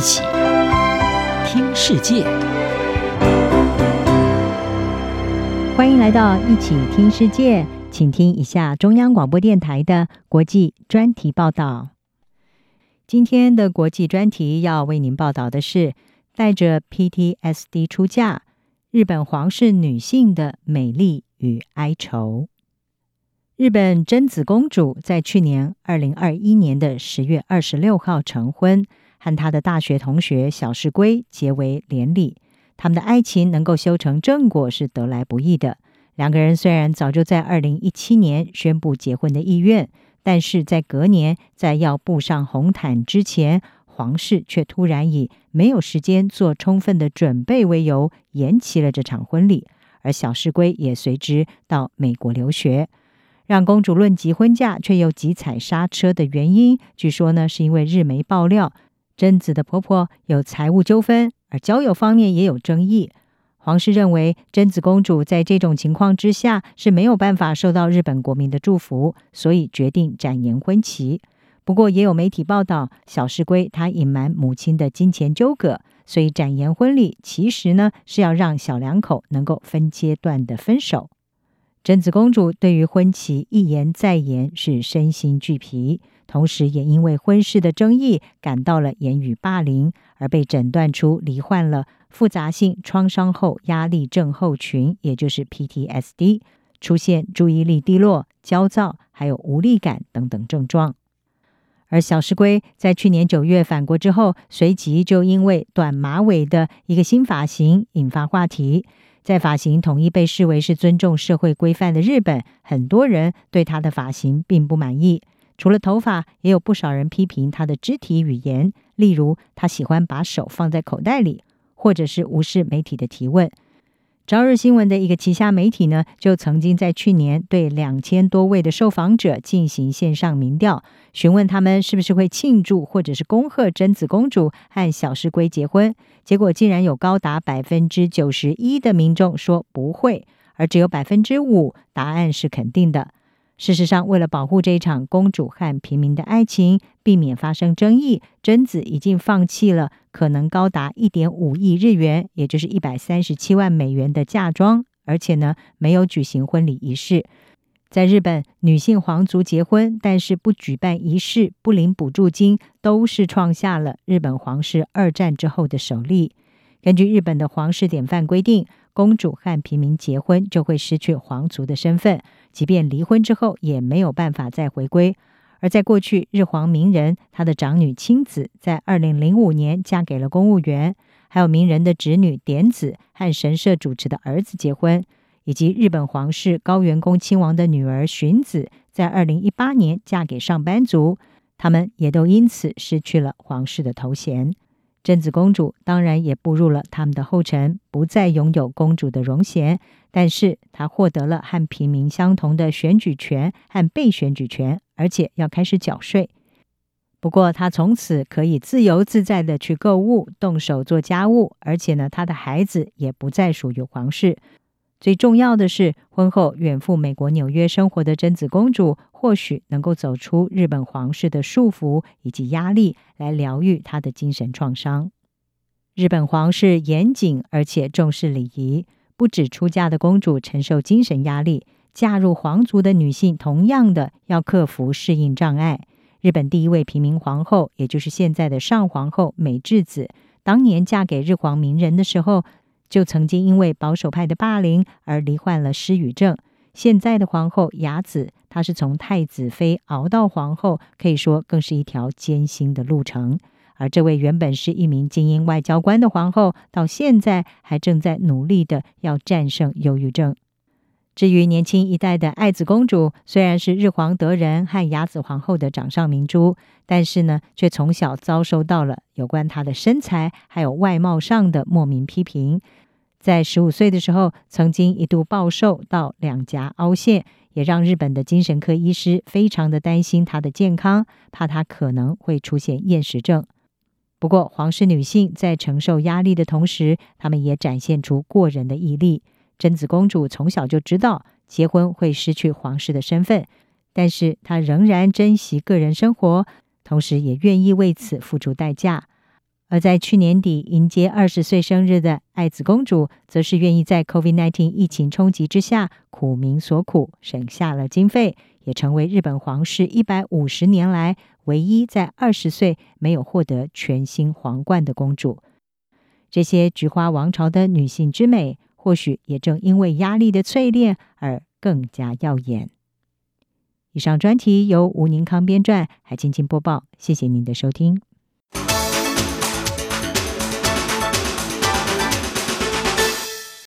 一起听世界，欢迎来到一起听世界，请听一下中央广播电台的国际专题报道。今天的国际专题要为您报道的是，带着 PTSD 出嫁，日本皇室女性的美丽与哀愁。日本真子公主在去年二零二一年的十月二十六号成婚，和她的大学同学小室圭结为连理。他们的爱情能够修成正果是得来不易的。两个人虽然早就在二零一七年宣布结婚的意愿，但是在隔年在要步上红毯之前，皇室却突然以没有时间做充分的准备为由，延期了这场婚礼。而小室圭也随之到美国留学。让公主论及婚嫁却又急踩刹车的原因，据说呢是因为日媒爆料，贞子的婆婆有财务纠纷，而交友方面也有争议。皇室认为贞子公主在这种情况之下是没有办法受到日本国民的祝福，所以决定展延婚期。不过也有媒体报道，小室圭她隐瞒母亲的金钱纠葛，所以展延婚礼其实呢是要让小两口能够分阶段的分手。贞子公主对于婚期一延再延是身心俱疲，同时也因为婚事的争议感到了言语霸凌，而被诊断出罹患了复杂性创伤后压力症候群，也就是 PTSD，出现注意力低落、焦躁，还有无力感等等症状。而小石龟在去年九月返国之后，随即就因为短马尾的一个新发型引发话题。在发型统一被视为是尊重社会规范的日本，很多人对他的发型并不满意。除了头发，也有不少人批评他的肢体语言，例如他喜欢把手放在口袋里，或者是无视媒体的提问。朝日新闻的一个旗下媒体呢，就曾经在去年对两千多位的受访者进行线上民调，询问他们是不是会庆祝或者是恭贺真子公主和小室圭结婚。结果竟然有高达百分之九十一的民众说不会，而只有百分之五答案是肯定的。事实上，为了保护这一场公主和平民的爱情，避免发生争议，贞子已经放弃了可能高达一点五亿日元，也就是一百三十七万美元的嫁妆，而且呢，没有举行婚礼仪式。在日本，女性皇族结婚，但是不举办仪式、不领补助金，都是创下了日本皇室二战之后的首例。根据日本的皇室典范规定，公主和平民结婚就会失去皇族的身份，即便离婚之后也没有办法再回归。而在过去，日皇明仁他的长女亲子在二零零五年嫁给了公务员，还有明仁的侄女典子和神社主持的儿子结婚，以及日本皇室高原宫亲王的女儿巡子在二零一八年嫁给上班族，他们也都因此失去了皇室的头衔。贞子公主当然也步入了他们的后尘，不再拥有公主的荣衔，但是她获得了和平民相同的选举权和被选举权，而且要开始缴税。不过，她从此可以自由自在的去购物、动手做家务，而且呢，她的孩子也不再属于皇室。最重要的是，婚后远赴美国纽约生活的真子公主，或许能够走出日本皇室的束缚以及压力，来疗愈她的精神创伤。日本皇室严谨而且重视礼仪，不止出嫁的公主承受精神压力，嫁入皇族的女性同样的要克服适应障碍。日本第一位平民皇后，也就是现在的上皇后美智子，当年嫁给日皇明仁的时候，就曾经因为保守派的霸凌而罹患了失语症。现在的皇后雅子，她是从太子妃熬到皇后，可以说更是一条艰辛的路程。而这位原本是一名精英外交官的皇后，到现在还正在努力的要战胜忧郁症。至于年轻一代的爱子公主，虽然是日皇德仁和雅子皇后的掌上明珠，但是呢，却从小遭受到了有关她的身材还有外貌上的莫名批评。在十五岁的时候，曾经一度暴瘦到两颊凹陷，也让日本的精神科医师非常的担心她的健康，怕她可能会出现厌食症。不过，皇室女性在承受压力的同时，她们也展现出过人的毅力。真子公主从小就知道结婚会失去皇室的身份，但是她仍然珍惜个人生活，同时也愿意为此付出代价。而在去年底迎接二十岁生日的爱子公主，则是愿意在 COVID-19 疫情冲击之下苦民所苦，省下了经费，也成为日本皇室一百五十年来唯一在二十岁没有获得全新皇冠的公主。这些菊花王朝的女性之美，或许也正因为压力的淬炼而更加耀眼。以上专题由吴宁康编撰，海清清播报，谢谢您的收听。